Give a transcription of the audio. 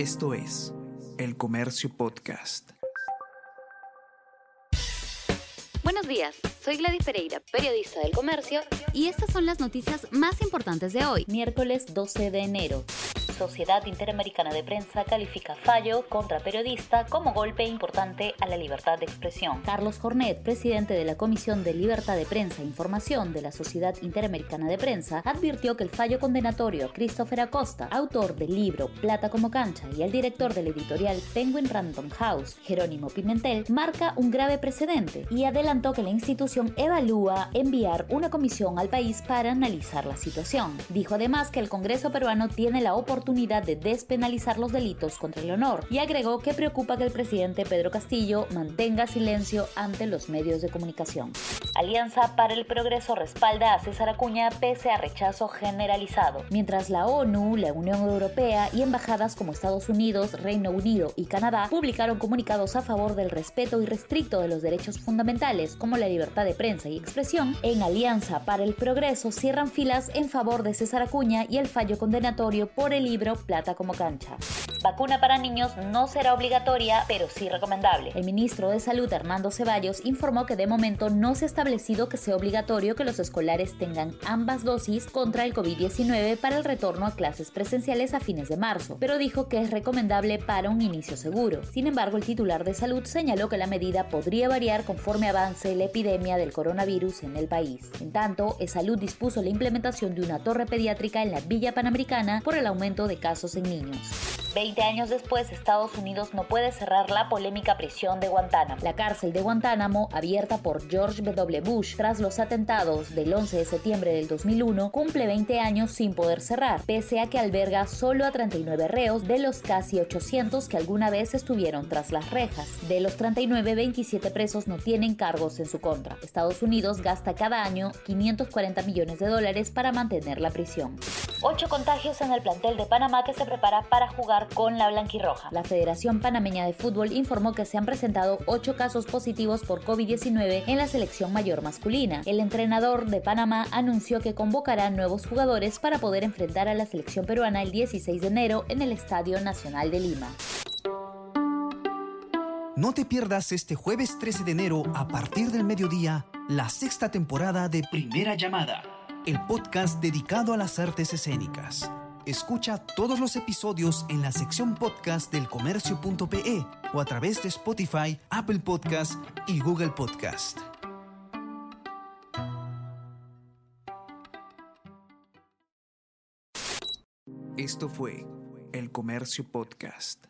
Esto es El Comercio Podcast. Buenos días, soy Gladys Pereira, periodista del Comercio, y estas son las noticias más importantes de hoy, miércoles 12 de enero. Sociedad Interamericana de Prensa califica fallo contra periodista como golpe importante a la libertad de expresión. Carlos Jornet, presidente de la Comisión de Libertad de Prensa e Información de la Sociedad Interamericana de Prensa, advirtió que el fallo condenatorio a Christopher Acosta, autor del libro Plata como cancha, y el director del editorial Penguin Random House, Jerónimo Pimentel, marca un grave precedente y adelantó que la institución evalúa enviar una comisión al país para analizar la situación. Dijo además que el Congreso peruano tiene la oportunidad de despenalizar los delitos contra el honor y agregó que preocupa que el presidente Pedro Castillo mantenga silencio ante los medios de comunicación. Alianza para el Progreso respalda a César Acuña pese a rechazo generalizado. Mientras la ONU, la Unión Europea y embajadas como Estados Unidos, Reino Unido y Canadá publicaron comunicados a favor del respeto irrestricto de los derechos fundamentales como la libertad de prensa y expresión, en Alianza para el Progreso cierran filas en favor de César Acuña y el fallo condenatorio por el Plata como cancha. Vacuna para niños no será obligatoria, pero sí recomendable. El ministro de Salud, Hernando Ceballos, informó que de momento no se ha establecido que sea obligatorio que los escolares tengan ambas dosis contra el COVID-19 para el retorno a clases presenciales a fines de marzo, pero dijo que es recomendable para un inicio seguro. Sin embargo, el titular de salud señaló que la medida podría variar conforme avance la epidemia del coronavirus en el país. En tanto, Salud dispuso la implementación de una torre pediátrica en la Villa Panamericana por el aumento de casos en niños. Veinte años después, Estados Unidos no puede cerrar la polémica prisión de Guantánamo. La cárcel de Guantánamo, abierta por George W. Bush tras los atentados del 11 de septiembre del 2001, cumple 20 años sin poder cerrar, pese a que alberga solo a 39 reos de los casi 800 que alguna vez estuvieron tras las rejas. De los 39, 27 presos no tienen cargos en su contra. Estados Unidos gasta cada año 540 millones de dólares para mantener la prisión. Ocho contagios en el plantel de Panamá que se prepara para jugar con la blanquirroja. La Federación Panameña de Fútbol informó que se han presentado ocho casos positivos por COVID-19 en la selección mayor masculina. El entrenador de Panamá anunció que convocará nuevos jugadores para poder enfrentar a la selección peruana el 16 de enero en el Estadio Nacional de Lima. No te pierdas este jueves 13 de enero a partir del mediodía la sexta temporada de Primera Llamada, el podcast dedicado a las artes escénicas. Escucha todos los episodios en la sección podcast del comercio.pe o a través de Spotify, Apple Podcast y Google Podcast. Esto fue El Comercio Podcast.